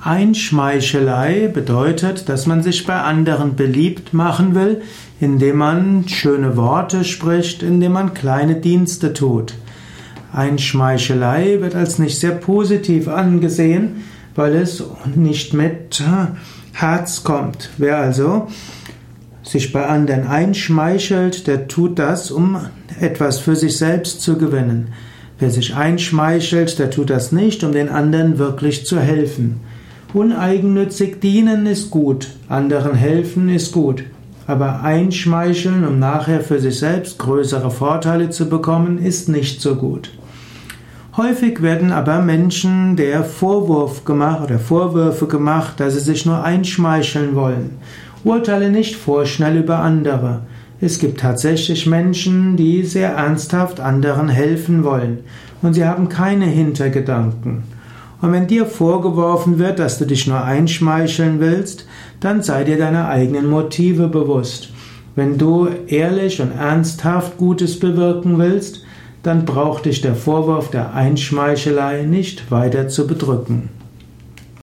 Einschmeichelei bedeutet, dass man sich bei anderen beliebt machen will, indem man schöne Worte spricht, indem man kleine Dienste tut. Einschmeichelei wird als nicht sehr positiv angesehen, weil es nicht mit Herz kommt. Wer also sich bei anderen einschmeichelt, der tut das, um etwas für sich selbst zu gewinnen. Wer sich einschmeichelt, der tut das nicht, um den anderen wirklich zu helfen. Uneigennützig dienen ist gut, anderen helfen ist gut, aber einschmeicheln, um nachher für sich selbst größere Vorteile zu bekommen, ist nicht so gut. Häufig werden aber Menschen der Vorwurf gemacht oder Vorwürfe gemacht, dass sie sich nur einschmeicheln wollen. Urteile nicht vorschnell über andere. Es gibt tatsächlich Menschen, die sehr ernsthaft anderen helfen wollen und sie haben keine Hintergedanken. Und wenn dir vorgeworfen wird, dass du dich nur einschmeicheln willst, dann sei dir deiner eigenen Motive bewusst. Wenn du ehrlich und ernsthaft Gutes bewirken willst, dann braucht dich der Vorwurf der Einschmeichelei nicht weiter zu bedrücken.